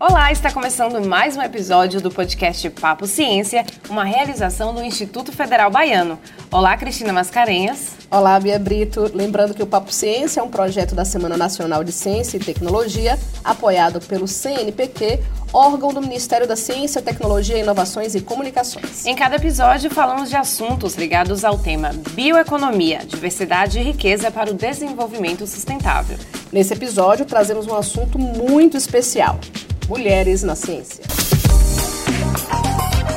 Olá, está começando mais um episódio do podcast Papo Ciência, uma realização do Instituto Federal Baiano. Olá, Cristina Mascarenhas. Olá, Bia Brito. Lembrando que o Papo Ciência é um projeto da Semana Nacional de Ciência e Tecnologia, apoiado pelo CNPq, órgão do Ministério da Ciência, Tecnologia, Inovações e Comunicações. Em cada episódio, falamos de assuntos ligados ao tema bioeconomia, diversidade e riqueza para o desenvolvimento sustentável. Nesse episódio, trazemos um assunto muito especial Mulheres na Ciência.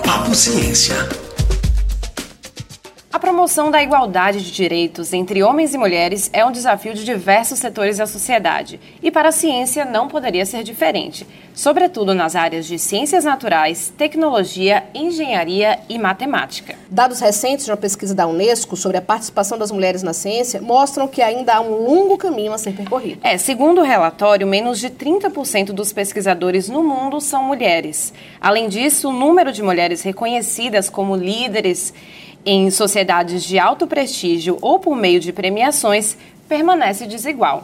Papo Ciência. A promoção da igualdade de direitos entre homens e mulheres é um desafio de diversos setores da sociedade e para a ciência não poderia ser diferente, sobretudo nas áreas de ciências naturais, tecnologia, engenharia e matemática. Dados recentes de uma pesquisa da Unesco sobre a participação das mulheres na ciência mostram que ainda há um longo caminho a ser percorrido. É, segundo o relatório, menos de 30% dos pesquisadores no mundo são mulheres. Além disso, o número de mulheres reconhecidas como líderes em sociedades de alto prestígio ou por meio de premiações permanece desigual.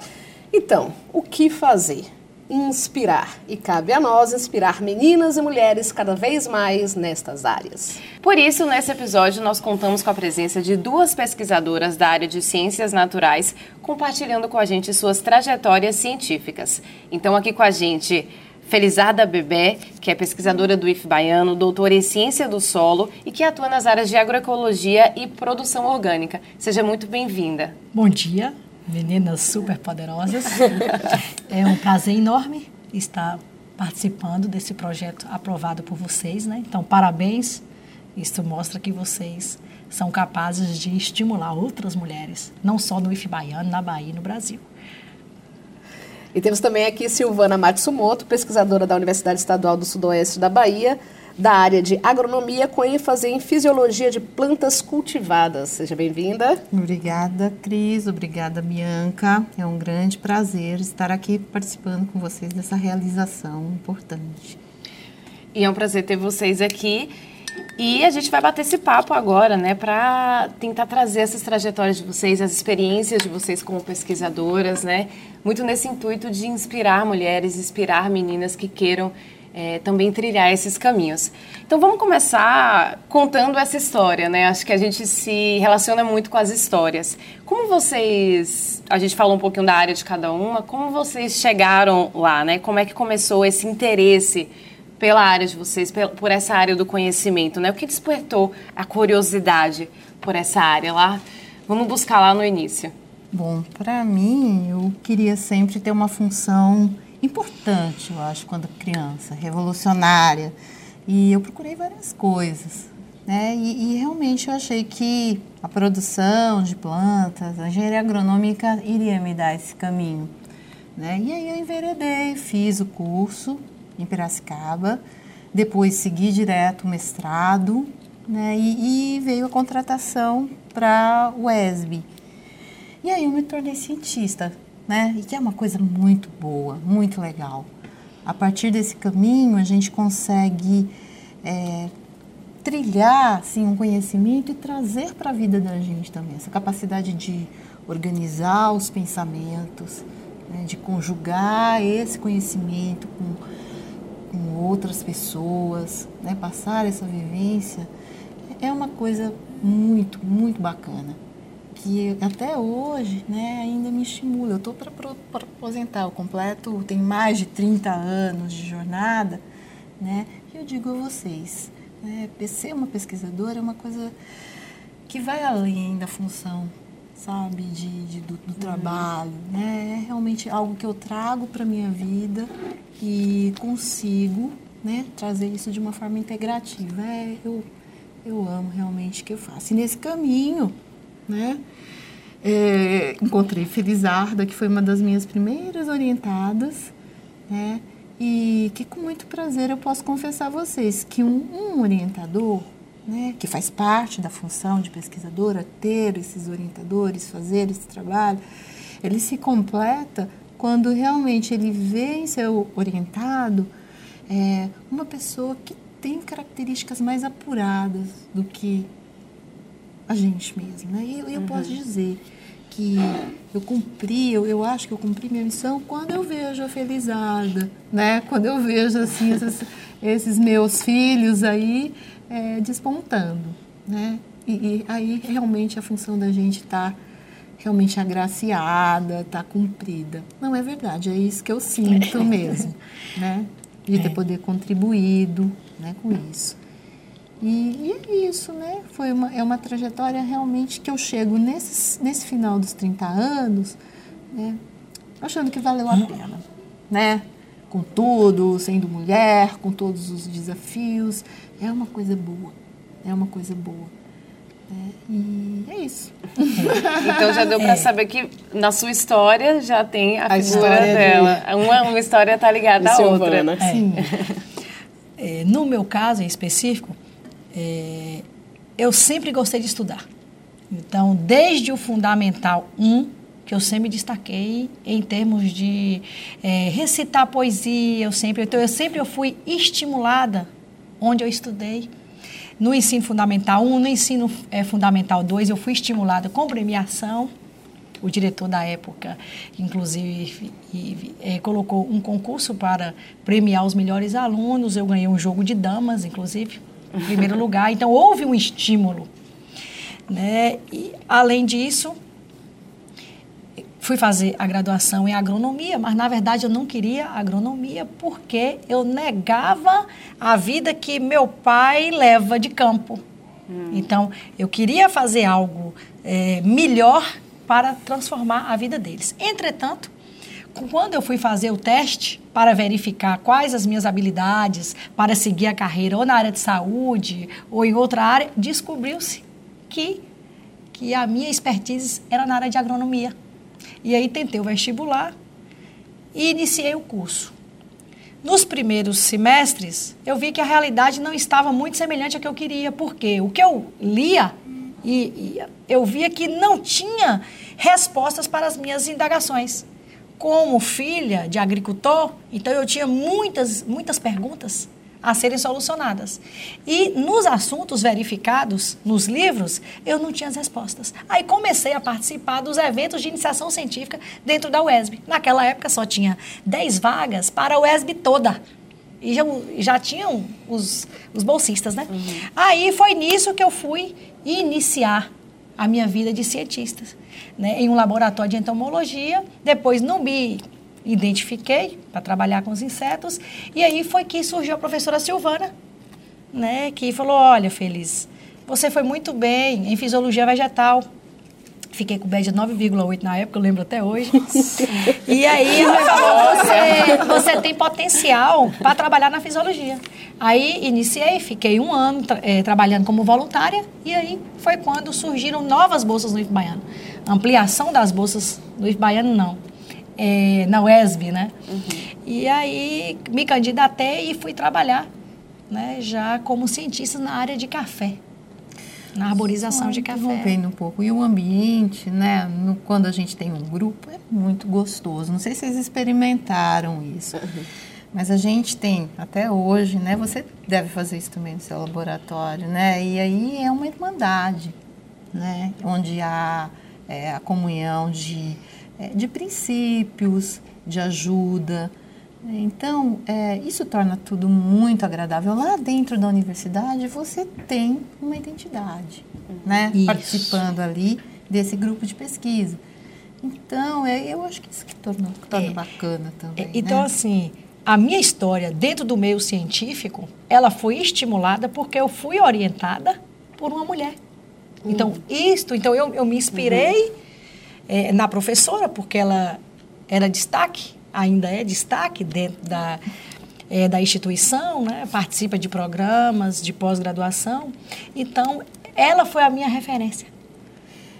Então, o que fazer? Inspirar. E cabe a nós inspirar meninas e mulheres cada vez mais nestas áreas. Por isso, nesse episódio, nós contamos com a presença de duas pesquisadoras da área de ciências naturais, compartilhando com a gente suas trajetórias científicas. Então, aqui com a gente, Felizarda Bebé, que é pesquisadora do IF Baiano, doutora em ciência do solo e que atua nas áreas de agroecologia e produção orgânica. Seja muito bem-vinda. Bom dia, meninas super poderosas. é um prazer enorme estar participando desse projeto aprovado por vocês, né? Então, parabéns. Isso mostra que vocês são capazes de estimular outras mulheres, não só no IF Baiano, na Bahia e no Brasil. E temos também aqui Silvana Matsumoto, pesquisadora da Universidade Estadual do Sudoeste da Bahia, da área de agronomia, com ênfase em fisiologia de plantas cultivadas. Seja bem-vinda. Obrigada, Cris. Obrigada, Bianca. É um grande prazer estar aqui participando com vocês dessa realização importante. E é um prazer ter vocês aqui. E a gente vai bater esse papo agora, né, para tentar trazer essas trajetórias de vocês, as experiências de vocês como pesquisadoras, né, muito nesse intuito de inspirar mulheres, inspirar meninas que queiram é, também trilhar esses caminhos. Então vamos começar contando essa história, né? Acho que a gente se relaciona muito com as histórias. Como vocês, a gente falou um pouquinho da área de cada uma, como vocês chegaram lá, né? Como é que começou esse interesse pela área de vocês, por essa área do conhecimento, né? O que despertou a curiosidade por essa área lá? Vamos buscar lá no início. Bom, para mim, eu queria sempre ter uma função importante, eu acho, quando criança, revolucionária. E eu procurei várias coisas, né? E, e realmente eu achei que a produção de plantas, a engenharia agronômica iria me dar esse caminho, né? E aí eu enveredei, fiz o curso em Piracicaba, depois segui direto o mestrado, né? E, e veio a contratação para o ESB. E aí eu me tornei cientista, né? E que é uma coisa muito boa, muito legal. A partir desse caminho, a gente consegue é, trilhar assim, um conhecimento e trazer para a vida da gente também essa capacidade de organizar os pensamentos, né? de conjugar esse conhecimento com, com outras pessoas, né? passar essa vivência, é uma coisa muito, muito bacana que até hoje né, ainda me estimula. Eu estou para aposentar, eu completo, tem mais de 30 anos de jornada, né? E eu digo a vocês, né, ser uma pesquisadora é uma coisa que vai além da função, sabe, de, de do, do, trabalho, né? É realmente algo que eu trago para minha vida e consigo, né, trazer isso de uma forma integrativa. É, eu, eu amo realmente o que eu faço. E nesse caminho, né? É, encontrei Felizarda, que foi uma das minhas primeiras orientadas, né? E que com muito prazer eu posso confessar a vocês que um, um orientador, né, que faz parte da função de pesquisadora, ter esses orientadores, fazer esse trabalho, ele se completa quando realmente ele vê em seu orientado é, uma pessoa que tem características mais apuradas do que a gente mesmo. Né? E eu, eu uhum. posso dizer que eu cumpri, eu, eu acho que eu cumpri minha missão quando eu vejo a Felizarda, né? Quando eu vejo, assim, esses, esses meus filhos aí é, despontando, né? E, e, aí, realmente, a função da gente está realmente agraciada, está cumprida. Não é verdade, é isso que eu sinto mesmo, né? De ter é. poder contribuído né, com isso. E, e, é isso, né? Foi uma, é uma trajetória realmente que eu chego nesse, nesse final dos 30 anos, né? Achando que valeu a pena, né? Com tudo, sendo mulher, com todos os desafios. É uma coisa boa, é uma coisa boa. Né? E é isso. Então já deu para é. saber que na sua história já tem a, a figura dela. De... Uma, uma história está ligada à outra. É. Sim. É, no meu caso em específico, é, eu sempre gostei de estudar. Então, desde o Fundamental 1, que eu sempre destaquei em termos de é, recitar poesia, eu sempre, então, eu sempre eu fui estimulada onde eu estudei. No ensino fundamental 1, no ensino é, fundamental 2, eu fui estimulada com premiação. O diretor da época, inclusive, e, é, colocou um concurso para premiar os melhores alunos. Eu ganhei um jogo de damas, inclusive, em primeiro lugar. Então, houve um estímulo. Né? E, além disso, fui fazer a graduação em agronomia, mas na verdade eu não queria agronomia porque eu negava a vida que meu pai leva de campo. Hum. Então, eu queria fazer algo é, melhor para transformar a vida deles. Entretanto, quando eu fui fazer o teste para verificar quais as minhas habilidades para seguir a carreira ou na área de saúde ou em outra área, descobriu-se que, que a minha expertise era na área de agronomia. E aí tentei o vestibular e iniciei o curso. Nos primeiros semestres, eu vi que a realidade não estava muito semelhante ao que eu queria, porque o que eu lia e, e eu via que não tinha respostas para as minhas indagações. Como filha de agricultor, então eu tinha muitas, muitas perguntas a serem solucionadas. E nos assuntos verificados nos livros, eu não tinha as respostas. Aí comecei a participar dos eventos de iniciação científica dentro da UESB. Naquela época só tinha 10 vagas para a UESB toda. E já, já tinham os, os bolsistas, né? Uhum. Aí foi nisso que eu fui iniciar a minha vida de cientista né, em um laboratório de entomologia. Depois não me identifiquei para trabalhar com os insetos. E aí foi que surgiu a professora Silvana, né, que falou: Olha, Feliz, você foi muito bem em fisiologia vegetal. Fiquei com média 9,8 na época, eu lembro até hoje. e aí você, você tem potencial para trabalhar na fisiologia. Aí iniciei, fiquei um ano tra é, trabalhando como voluntária, e aí foi quando surgiram novas bolsas no IF Baiano. Ampliação das bolsas no IF Baiano, não. É, na UESB, né? Uhum. E aí me candidatei e fui trabalhar, né, já como cientista na área de café na arborização Só de café. Vendo um pouco. E o ambiente, né, no, quando a gente tem um grupo, é muito gostoso. Não sei se vocês experimentaram isso. Uhum. Mas a gente tem, até hoje, né? Você deve fazer isso também no seu laboratório, né? E aí é uma irmandade, né? Onde há é, a comunhão de, de princípios, de ajuda. Então, é, isso torna tudo muito agradável. Lá dentro da universidade, você tem uma identidade, né? Isso. Participando ali desse grupo de pesquisa. Então, é, eu acho que isso que torna, que torna é, bacana também. É, então, né? assim, a minha história dentro do meio científico, ela foi estimulada porque eu fui orientada por uma mulher. Então, isto, então eu, eu me inspirei uhum. É, na professora, porque ela era destaque, ainda é destaque dentro da, é, da instituição, né? participa de programas de pós-graduação. Então, ela foi a minha referência.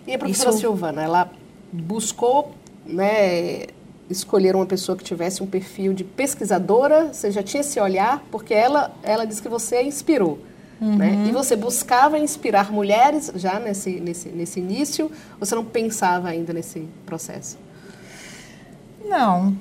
E a professora Isso... Silvana, ela buscou né, escolher uma pessoa que tivesse um perfil de pesquisadora? Você já tinha esse olhar? Porque ela, ela disse que você inspirou. Uhum. Né? E você buscava inspirar mulheres já nesse, nesse, nesse início? Ou você não pensava ainda nesse processo? Não,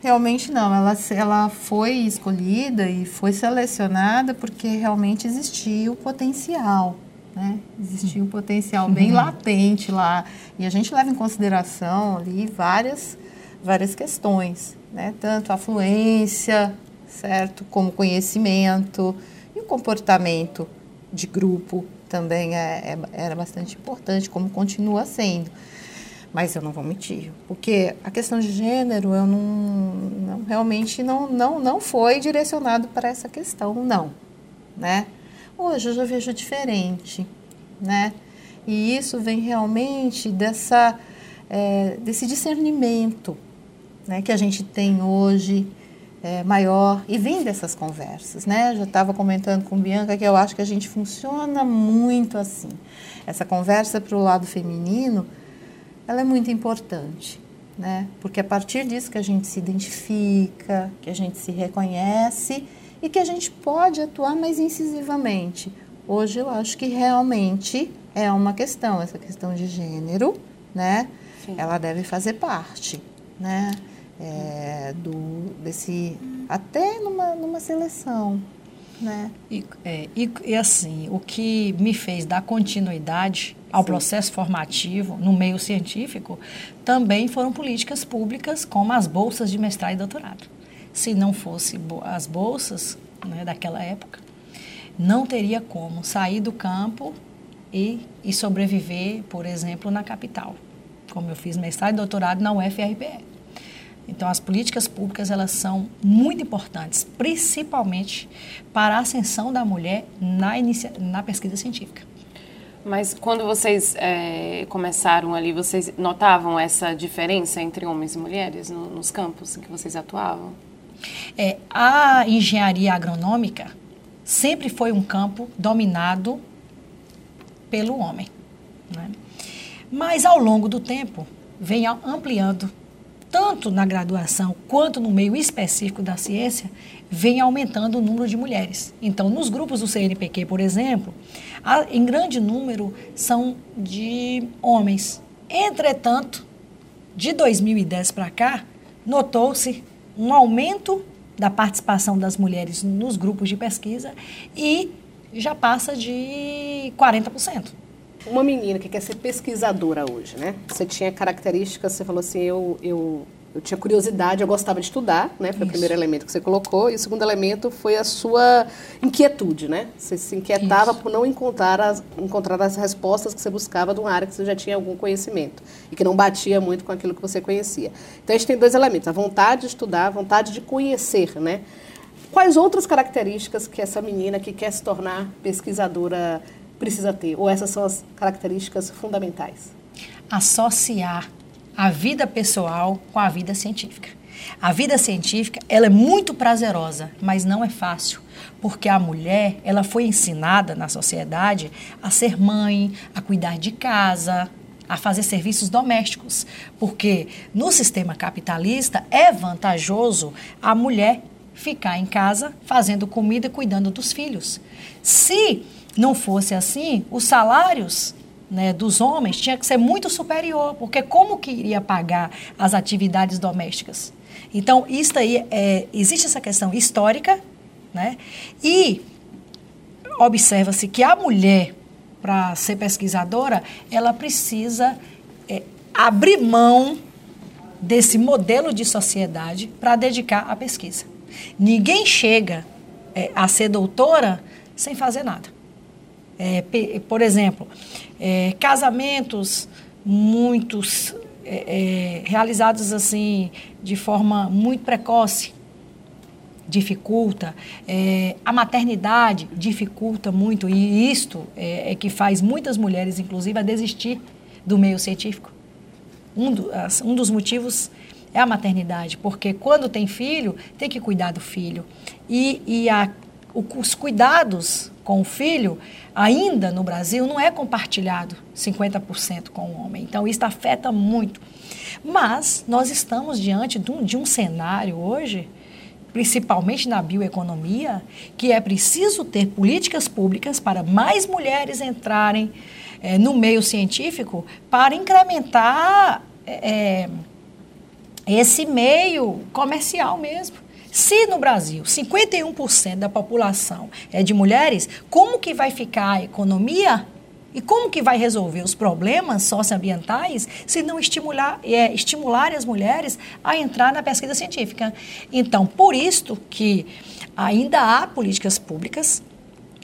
realmente não. Ela, ela foi escolhida e foi selecionada porque realmente existia o potencial. Né? Existia um potencial bem uhum. latente lá. E a gente leva em consideração ali várias, várias questões, né? tanto a fluência, certo? como conhecimento o comportamento de grupo também é, é, era bastante importante, como continua sendo. Mas eu não vou mentir, porque a questão de gênero eu não, não realmente não, não, não foi direcionado para essa questão, não, né? Hoje eu já vejo diferente, né? E isso vem realmente dessa, é, desse discernimento né, que a gente tem hoje é, maior e vem dessas conversas, né? Já estava comentando com Bianca que eu acho que a gente funciona muito assim. Essa conversa para o lado feminino, ela é muito importante, né? Porque é a partir disso que a gente se identifica, que a gente se reconhece e que a gente pode atuar mais incisivamente. Hoje eu acho que realmente é uma questão, essa questão de gênero, né? Sim. Ela deve fazer parte, né? É, do, desse, até numa, numa seleção, né? E, é, e, e, assim, o que me fez dar continuidade ao Sim. processo formativo no meio científico também foram políticas públicas como as bolsas de mestrado e doutorado se não fosse as bolsas né, daquela época, não teria como sair do campo e, e sobreviver, por exemplo, na capital, como eu fiz mestrado e doutorado na UFRPE. Então, as políticas públicas elas são muito importantes, principalmente para a ascensão da mulher na, inicia, na pesquisa científica. Mas quando vocês é, começaram ali, vocês notavam essa diferença entre homens e mulheres no, nos campos em que vocês atuavam? É, a engenharia agronômica sempre foi um campo dominado pelo homem. Né? Mas, ao longo do tempo, vem ampliando, tanto na graduação quanto no meio específico da ciência, vem aumentando o número de mulheres. Então, nos grupos do CNPq, por exemplo, em grande número são de homens. Entretanto, de 2010 para cá, notou-se um aumento da participação das mulheres nos grupos de pesquisa e já passa de 40%. Uma menina que quer ser pesquisadora hoje, né? Você tinha características, você falou assim, eu, eu eu tinha curiosidade, eu gostava de estudar, né? Foi Isso. o primeiro elemento que você colocou. E o segundo elemento foi a sua inquietude, né? Você se inquietava Isso. por não encontrar as, encontrar as respostas que você buscava de uma área que você já tinha algum conhecimento e que não batia muito com aquilo que você conhecia. Então a gente tem dois elementos: a vontade de estudar, a vontade de conhecer, né? Quais outras características que essa menina que quer se tornar pesquisadora precisa ter? Ou essas são as características fundamentais? Associar a vida pessoal com a vida científica. A vida científica, ela é muito prazerosa, mas não é fácil, porque a mulher, ela foi ensinada na sociedade a ser mãe, a cuidar de casa, a fazer serviços domésticos, porque no sistema capitalista é vantajoso a mulher ficar em casa fazendo comida cuidando dos filhos. Se não fosse assim, os salários né, dos homens tinha que ser muito superior, porque como que iria pagar as atividades domésticas? Então, isso aí, é, existe essa questão histórica, né? E observa-se que a mulher, para ser pesquisadora, ela precisa é, abrir mão desse modelo de sociedade para dedicar à pesquisa. Ninguém chega é, a ser doutora sem fazer nada. É, por exemplo, é, casamentos muitos é, é, realizados assim de forma muito precoce dificulta. É, a maternidade dificulta muito e isto é, é, que faz muitas mulheres inclusive a desistir do meio científico. Um, do, um dos motivos é a maternidade porque quando tem filho tem que cuidar do filho. E, e a, os cuidados com o filho ainda no Brasil não é compartilhado 50% com o homem. Então, isso afeta muito. Mas nós estamos diante de um, de um cenário hoje, principalmente na bioeconomia, que é preciso ter políticas públicas para mais mulheres entrarem é, no meio científico para incrementar é, esse meio comercial mesmo. Se no Brasil 51% da população é de mulheres, como que vai ficar a economia E como que vai resolver os problemas socioambientais se não estimular, é, estimular as mulheres a entrar na pesquisa científica? Então, por isto que ainda há políticas públicas,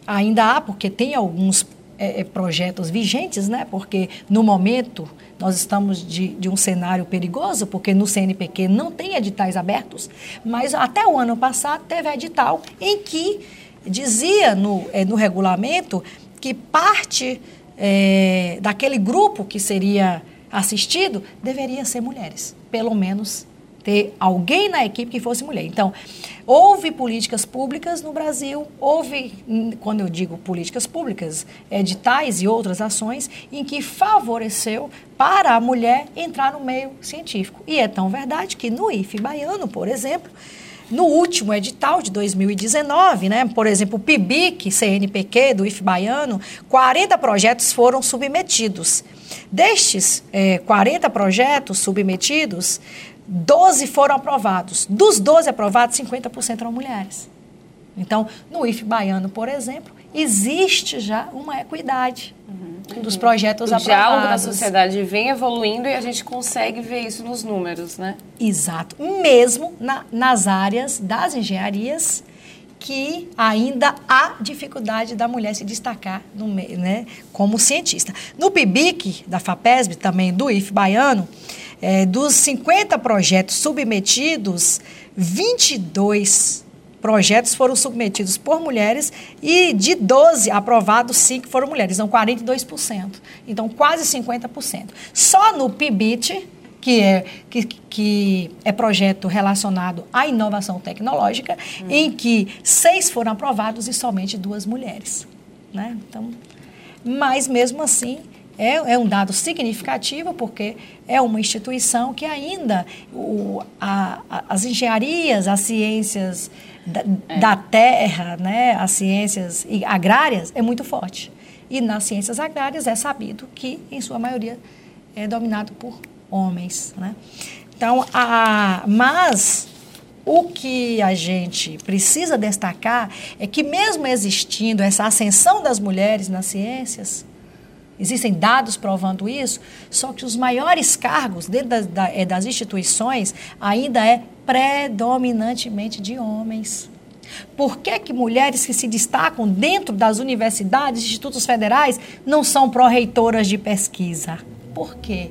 ainda há, porque tem alguns é, é projetos vigentes, né? porque no momento nós estamos de, de, um cenário perigoso, porque no CNPq não tem editais abertos, mas até o ano passado teve edital em que dizia no, é, no regulamento que parte é, daquele grupo que seria assistido deveria ser mulheres, pelo menos ter alguém na equipe que fosse mulher. Então, houve políticas públicas no Brasil, houve, quando eu digo políticas públicas, editais e outras ações em que favoreceu para a mulher entrar no meio científico. E é tão verdade que no IFE baiano, por exemplo, no último edital de 2019, né, por exemplo, o PIBIC, CNPq do IF Baiano, 40 projetos foram submetidos. Destes é, 40 projetos submetidos, 12 foram aprovados. Dos 12 aprovados, 50% eram mulheres. Então, no IF Baiano, por exemplo, existe já uma equidade uhum. dos projetos o aprovados. O diálogo da sociedade vem evoluindo e a gente consegue ver isso nos números, né? Exato. Mesmo na, nas áreas das engenharias que ainda há dificuldade da mulher se destacar no, né, como cientista. No PIBIC, da FAPESB, também do IF Baiano, é, dos 50 projetos submetidos, 22 projetos foram submetidos por mulheres e de 12 aprovados, 5 foram mulheres, então 42%. Então, quase 50%. Só no PIBIT, que é, que, que é projeto relacionado à inovação tecnológica, hum. em que seis foram aprovados e somente duas mulheres. Né? Então, mas mesmo assim, é, é, um dado significativo, porque é uma instituição que ainda o, a, a, as engenharias, as ciências da, é. da terra, né, as ciências agrárias, é muito forte. E nas ciências agrárias é sabido que, em sua maioria, é dominado por homens. Né? Então, a, mas o que a gente precisa destacar é que, mesmo existindo essa ascensão das mulheres nas ciências, existem dados provando isso, só que os maiores cargos dentro das, é, das instituições ainda é predominantemente de homens. Por que, que mulheres que se destacam dentro das universidades, institutos federais, não são pró-reitoras de pesquisa? Por quê?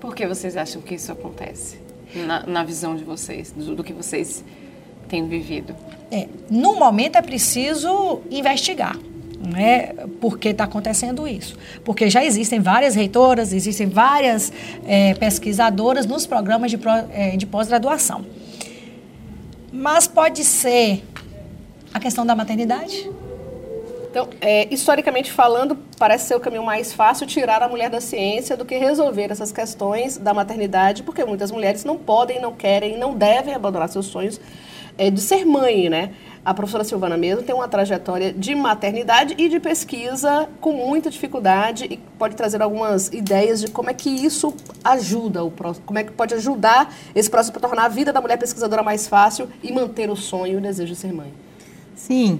Por que vocês acham que isso acontece? Na, na visão de vocês, do, do, que vocês têm vivido? É, no momento é preciso investigar. Né, por que está acontecendo isso? Porque já existem várias reitoras, existem várias é, pesquisadoras nos programas de, é, de pós-graduação. Mas pode ser a questão da maternidade? Então, é, historicamente falando, parece ser o caminho mais fácil tirar a mulher da ciência do que resolver essas questões da maternidade, porque muitas mulheres não podem, não querem, não devem abandonar seus sonhos é, de ser mãe, né? A professora Silvana mesmo tem uma trajetória de maternidade e de pesquisa com muita dificuldade e pode trazer algumas ideias de como é que isso ajuda, o como é que pode ajudar esse processo para tornar a vida da mulher pesquisadora mais fácil e manter o sonho e o desejo de ser mãe. Sim,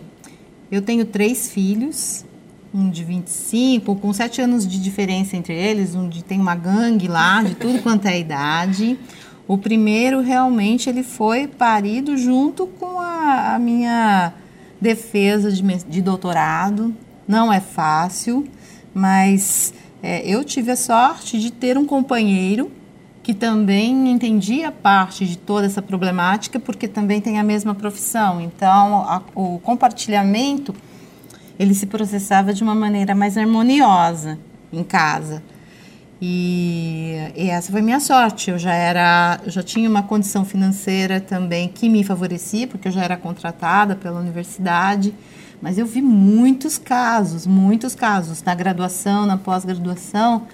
eu tenho três filhos, um de 25, com sete anos de diferença entre eles, um de tem uma gangue lá, de tudo quanto é idade. O primeiro realmente ele foi parido junto com a, a minha defesa de, de, doutorado. Não é fácil, mas é, eu tive a sorte de ter um companheiro que também entendia parte de toda essa problemática, porque também tem a mesma profissão. Então, a, o compartilhamento ele se processava de uma maneira mais harmoniosa em casa. E, e, essa foi minha sorte. Eu já era, eu já tinha uma condição financeira também que me favorecia, porque eu já era contratada pela universidade. Mas eu vi muitos casos, muitos casos na graduação, na pós-graduação,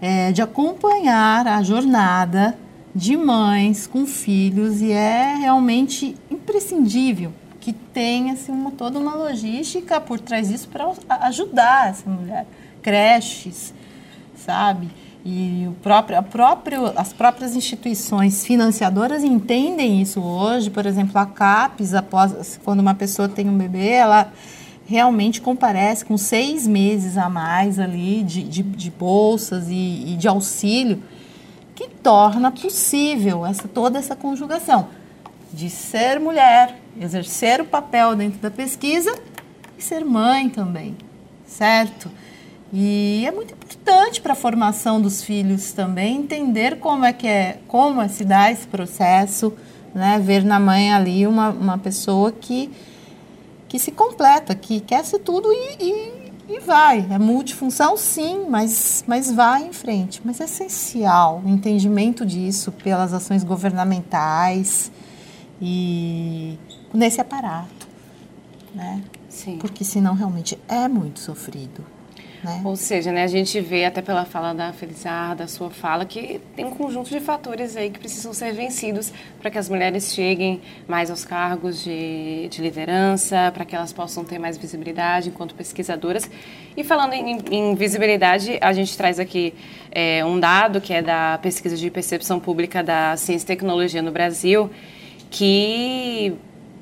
é, de acompanhar a jornada de mães com filhos e é realmente imprescindível que tenha assim, uma, toda uma logística por trás disso para ajudar essa mulher. Creches, sabe? E próprio, próprio, as próprias instituições financiadoras entendem isso hoje. Por exemplo, a CAPES, após, quando uma pessoa tem um bebê, ela, realmente comparece com seis meses a mais ali de, de, de bolsas e, e, de auxílio, que torna possível essa, toda essa conjugação de ser mulher, exercer o papel dentro da pesquisa e ser mãe também, certo? E é muito importante para a formação dos filhos também entender como é que é, como é se dá esse processo, né? Ver na mãe ali uma, uma pessoa que, que se completa, que quer ser tudo e, e, e vai. É multifunção, sim, mas, mas vai em frente. Mas é essencial o entendimento disso pelas ações governamentais e nesse aparato, né? Sim. Porque senão realmente é muito sofrido. Né? Ou seja, né, a gente vê até pela fala da Felizarda, da sua fala, que tem um conjunto de fatores aí que precisam ser vencidos para que as mulheres cheguem mais aos cargos de, de liderança, para que elas possam ter mais visibilidade enquanto pesquisadoras. E falando em, em visibilidade, a gente traz aqui é, um dado que é da pesquisa de percepção pública da ciência e tecnologia no Brasil, que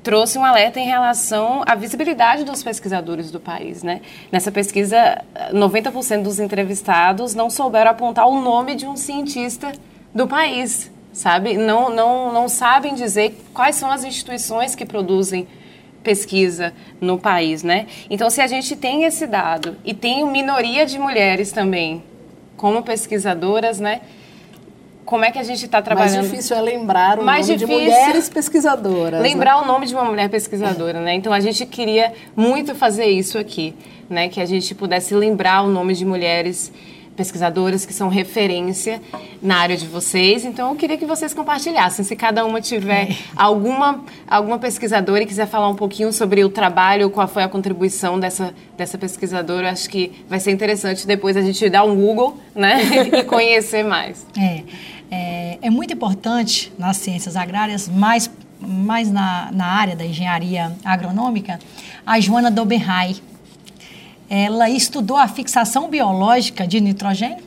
trouxe um alerta em relação à visibilidade dos pesquisadores do país, né? Nessa pesquisa, 90% dos entrevistados não souberam apontar o nome de um cientista do país, sabe? Não, não, não sabem dizer quais são as instituições que produzem pesquisa no país, né? Então, se a gente tem esse dado e tem minoria de mulheres também como pesquisadoras, né? Como é que a gente está trabalhando. Mais difícil é lembrar o Mais nome difícil de mulheres pesquisadoras. Lembrar né? o nome de uma mulher pesquisadora, né? Então a gente queria muito fazer isso aqui, né? Que a gente pudesse lembrar o nome de mulheres pesquisadoras que são referência na área de vocês. Então eu queria que vocês compartilhassem. Se cada uma tiver alguma, alguma pesquisadora e quiser falar um pouquinho sobre o trabalho, qual foi a contribuição dessa, dessa pesquisadora, acho que vai ser interessante depois a gente dar um Google, né? e conhecer mais. É é, é muito importante nas ciências agrárias, mais, mais na, na área da engenharia agronômica, a Joana Dobenhay. Ela estudou a fixação biológica de nitrogênio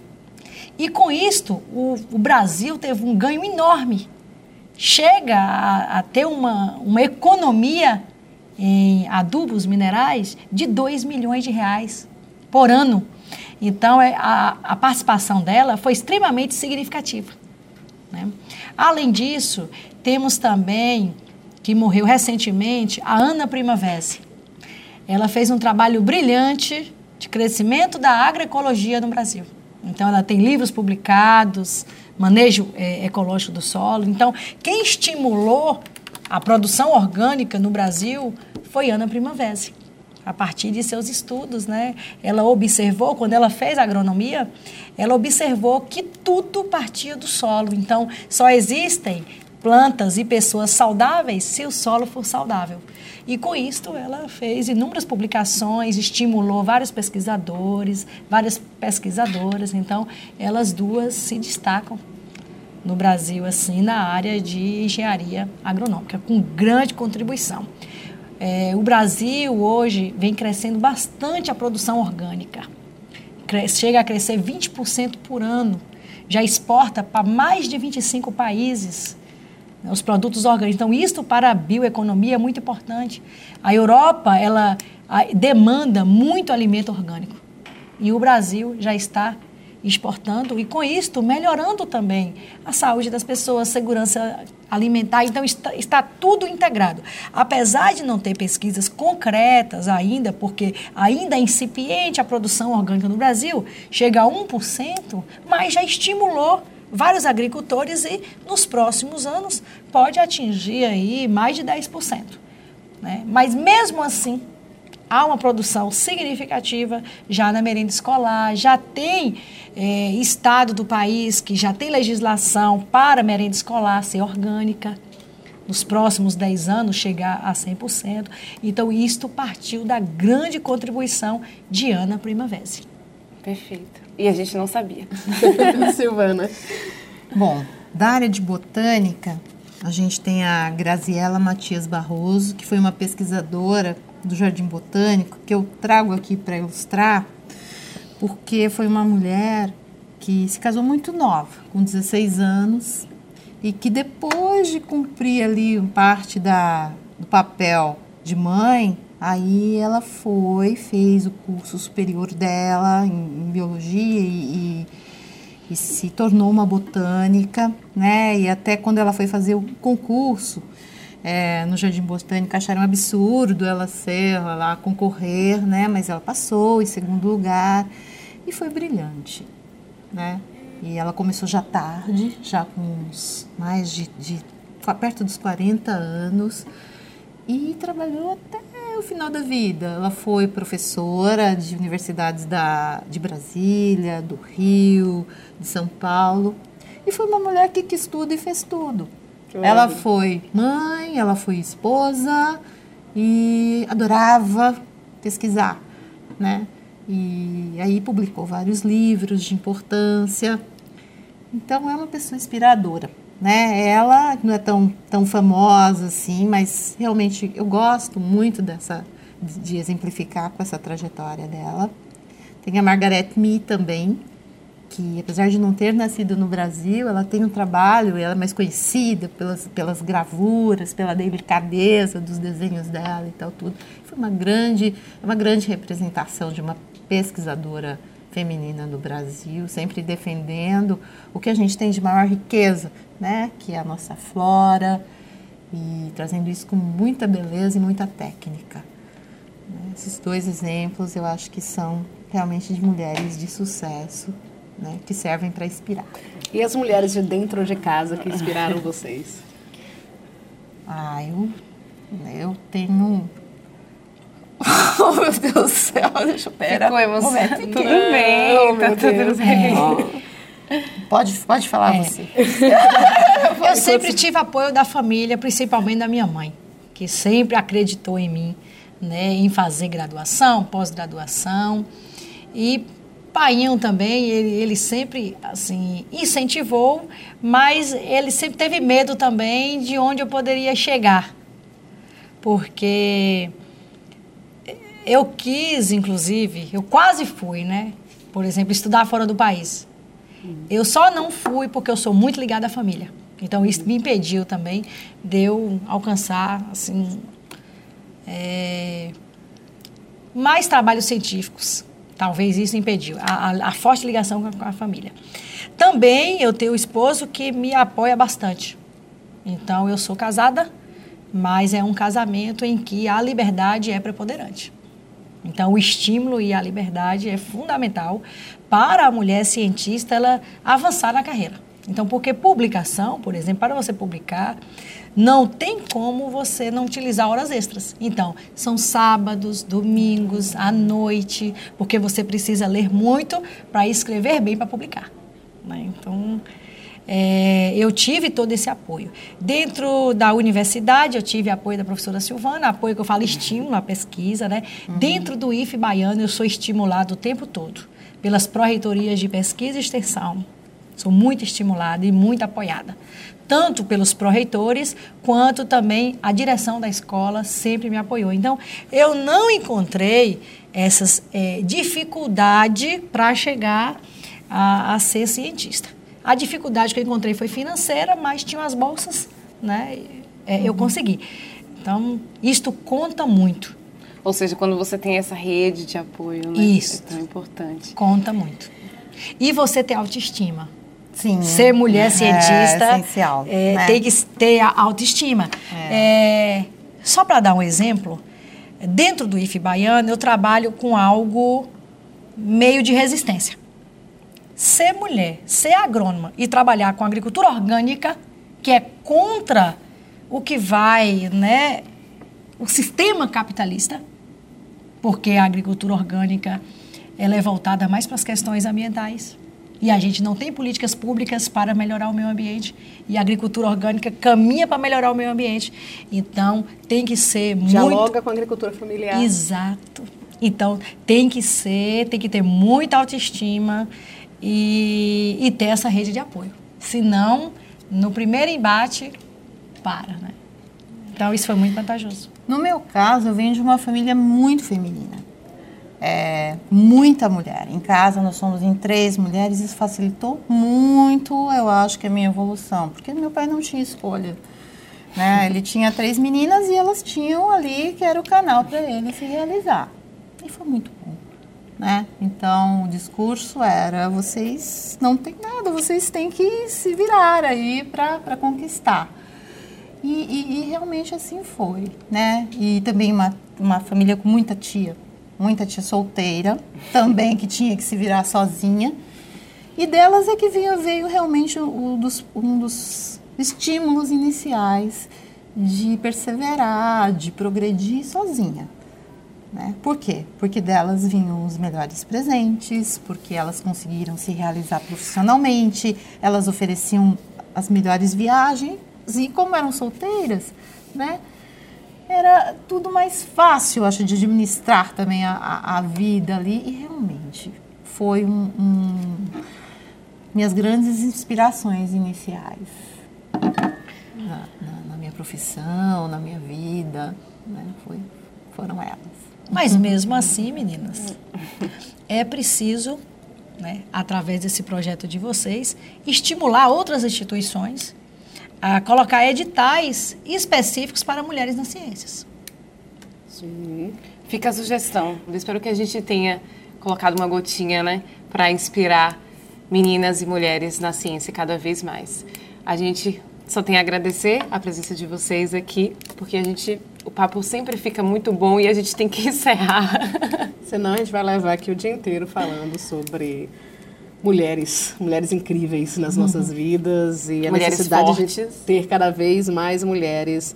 e, com isto, o, o Brasil teve um ganho enorme. Chega a, a ter uma, uma economia em adubos minerais de 2 milhões de reais por ano. Então, é, a, a participação dela foi extremamente significativa. Né? Além disso, temos também, que morreu recentemente, a Ana Primavera. Ela fez um trabalho brilhante de crescimento da agroecologia no Brasil. Então, ela tem livros publicados, manejo é, ecológico do solo. Então, quem estimulou a produção orgânica no Brasil foi Ana Primavera a partir de seus estudos, né? Ela observou, quando ela fez agronomia, ela observou que tudo partia do solo. Então, só existem plantas e pessoas saudáveis se o solo for saudável. E com isto ela fez inúmeras publicações, estimulou vários pesquisadores, várias pesquisadoras. Então, elas duas se destacam no Brasil assim na área de engenharia agronômica, com grande contribuição. É, o Brasil hoje vem crescendo bastante a produção orgânica. Chega a crescer 20% por ano. Já exporta para mais de 25 países né, os produtos orgânicos. Então, isso para a bioeconomia é muito importante. A Europa, ela demanda muito alimento orgânico. E o Brasil já está exportando e com isto melhorando também a saúde das pessoas, segurança alimentar. Então está, está, tudo integrado. Apesar de não ter pesquisas concretas ainda, porque ainda é incipiente a produção orgânica no Brasil, chega a 1%, mas já estimulou vários agricultores e nos próximos anos pode atingir aí mais de 10%. Né? Mas mesmo assim, há uma produção significativa já na merenda escolar, já tem é, estado do país que já tem legislação para merenda escolar ser orgânica, nos próximos 10 anos chegar a 100%. Então, isto partiu da grande contribuição de Ana Primavera. Perfeito. E a gente não sabia. Silvana. Bom, da área de botânica, a gente tem a Graziela Matias Barroso, que foi uma pesquisadora do Jardim Botânico, que eu trago aqui para ilustrar, porque foi uma mulher que se casou muito nova, com 16 anos, e que depois de cumprir ali parte da, do papel de mãe, Aí ela foi, fez o curso superior dela em, em biologia e, e, e, se tornou uma botânica, né? E até quando ela foi fazer o concurso é, no Jardim Botânico, acharam absurdo ela ser lá concorrer, né? Mas ela passou em segundo lugar e foi brilhante, né? E ela começou já tarde, já com uns mais de, de perto dos 40 anos e trabalhou até o final da vida. Ela foi professora de universidades da, de Brasília, do Rio, de São Paulo. E foi uma mulher que quis tudo e fez tudo. Ela foi mãe, ela foi esposa e adorava pesquisar, né? E aí publicou vários livros de importância. Então é uma pessoa inspiradora né? Ela não é tão, tão famosa assim, mas realmente eu gosto muito dessa de, exemplificar com essa trajetória dela. Tem a Margaret Mee também, que apesar de não ter nascido no Brasil, ela tem um trabalho, ela é mais conhecida pelas, pelas gravuras, pela delicadeza dos desenhos dela e tal tudo. Foi uma grande, uma grande representação de uma pesquisadora feminina no Brasil, sempre defendendo o que a gente tem de maior riqueza, né, que é a nossa flora, e trazendo isso com muita beleza e muita técnica. Esses dois exemplos eu acho que são realmente de mulheres de sucesso, né, que servem para inspirar. E as mulheres de dentro de casa que inspiraram vocês? Ah, eu, eu tenho oh, meu Deus do céu, deixa eu pera. Ficou emocionado. Tudo bem, tá tudo bem. Pode, pode falar é. você. eu sempre tive apoio da família, principalmente da minha mãe, que sempre acreditou em mim, né, em fazer graduação, pós-graduação. E Painho também, ele, ele sempre assim incentivou, mas ele sempre teve medo também de onde eu poderia chegar. Porque eu quis, inclusive, eu quase fui, né? Por exemplo, estudar fora do país. Eu só não fui porque eu sou muito ligada à família. Então, isso me impediu também de eu alcançar, assim, é, mais trabalhos científicos. Talvez isso impediu, a, a, a forte ligação com a, com a, família. Também eu tenho um esposo que me apoia bastante. Então, eu sou casada, mas é um casamento em que a liberdade é preponderante. Então, o estímulo e a liberdade é fundamental para a mulher cientista ela avançar na carreira. Então, porque publicação, por exemplo, para você publicar, não tem como você não utilizar horas extras. Então, são sábados, domingos, à noite, porque você precisa ler muito para escrever bem para publicar. Né? Então, é, eu tive todo esse apoio. Dentro da universidade, eu tive apoio da professora Silvana, apoio que eu falo estímulo à pesquisa, né? Uhum. Dentro do IFE baiano, eu sou estimulado o tempo todo pelas pró-reitorias de pesquisa e extensão. Sou muito estimulada e muito apoiada, tanto pelos pró-reitores, quanto também a direção da escola sempre me apoiou. Então, eu não encontrei essas é, dificuldade para chegar a, a ser cientista. A dificuldade que eu encontrei foi financeira, mas tinha as bolsas, né? É, uhum. Eu consegui. Então, isto conta muito. Ou seja, quando você tem essa rede de apoio, né? Isso. É tão importante. Conta muito. E você ter autoestima. Sim. Ser mulher é cientista. É essencial. É, né? Tem que ter a autoestima. É. É, só para dar um exemplo, dentro do IF Baiano, eu trabalho com algo meio de resistência ser mulher, ser agrônoma e trabalhar com agricultura orgânica, que é contra o que vai, né, o sistema capitalista, porque a agricultura orgânica ela é voltada mais para as questões ambientais. E a gente não tem políticas públicas para melhorar o meio ambiente. E a agricultura orgânica caminha para melhorar o meio ambiente. Então, tem que ser Dialoga muito... com a agricultura familiar. Exato. Então, tem que ser, tem que ter muita autoestima e, e ter essa rede de apoio. Senão, no primeiro embate, para, né? Então, isso foi muito vantajoso. No meu caso, eu venho de uma família muito feminina. É, muita mulher. Em casa, nós somos em três mulheres. Isso facilitou muito, eu acho, que a minha evolução. Porque meu pai não tinha escolha. Né? Ele tinha três meninas e elas tinham ali que era o canal para ele se realizar. E foi muito bom. Né? Então o discurso era: vocês não têm nada, vocês têm que se virar aí para conquistar. E, e, e, realmente assim foi, né? E também uma, uma família com muita tia, muita tia solteira, também que tinha que se virar sozinha. E delas é que veio, veio realmente o, dos, um dos estímulos iniciais de perseverar, de progredir sozinha. Né? Por quê? Porque delas vinham os melhores presentes, porque elas conseguiram se realizar profissionalmente, elas ofereciam as melhores viagens e como eram solteiras, né? Era tudo mais fácil, acho, de administrar também a, a, a vida ali e realmente foi um, um, minhas grandes inspirações iniciais na, na, na minha profissão, na minha vida, né? Foi, foram elas. Mas mesmo assim, meninas, é preciso, né, através desse projeto de vocês, estimular outras instituições a colocar editais específicos para mulheres nas ciências. Sim. Fica a sugestão. Eu espero que a gente tenha colocado uma gotinha, né, para inspirar meninas e mulheres na ciência cada vez mais. A gente só tem a agradecer a presença de vocês aqui, porque a gente o papo sempre fica muito bom e a gente tem que encerrar. Senão a gente vai levar aqui o dia inteiro falando sobre mulheres, mulheres incríveis nas uhum. nossas vidas e a mulheres necessidade fortes. de ter cada vez mais mulheres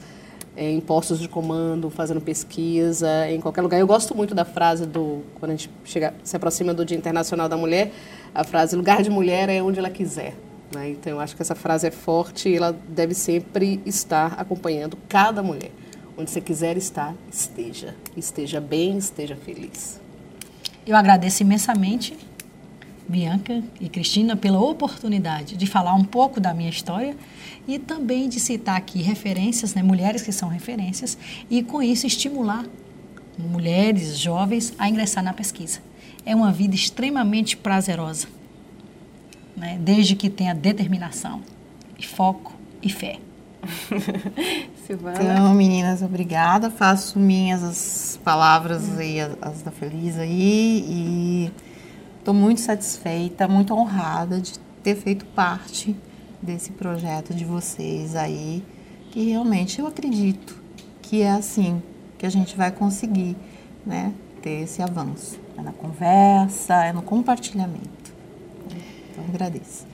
em postos de comando, fazendo pesquisa, em qualquer lugar. Eu gosto muito da frase do quando a gente chega, se aproxima do Dia Internacional da Mulher, a frase lugar de mulher é onde ela quiser. Né? Então eu acho que essa frase é forte e ela deve sempre estar acompanhando cada mulher. Onde você quiser estar, esteja. Esteja bem, esteja feliz. Eu agradeço imensamente Bianca e Cristina pela oportunidade de falar um pouco da minha história e também de citar aqui referências, né, mulheres que são referências, e com isso estimular mulheres jovens a ingressar na pesquisa. É uma vida extremamente prazerosa, né, desde que tenha determinação, e foco e fé. Silvana. Então, meninas, obrigada. Faço minhas as palavras aí, as da Feliz aí, e Estou muito satisfeita, muito honrada de ter feito parte desse projeto de vocês aí, que realmente eu acredito que é assim que a gente vai conseguir né, ter esse avanço. É na conversa, é no compartilhamento. Então, agradeço.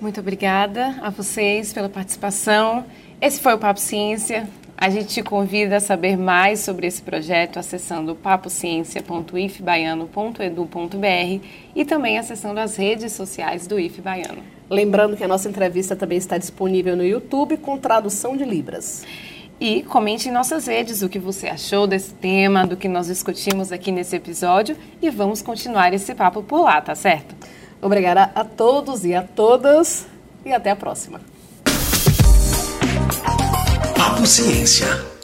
Muito obrigada a vocês pela participação. Esse foi o Papo Ciência. A gente te convida a saber mais sobre esse projeto acessando papociencia.ifbaiano.edu.br e também acessando as redes sociais do IF Baiano. Lembrando que a nossa entrevista também está disponível no YouTube com tradução de Libras. E comente em nossas redes o que você achou desse tema, do que nós discutimos aqui nesse episódio e vamos continuar esse papo por lá, tá certo? Obrigada a todos e a todas e até a próxima. Papo Ciência.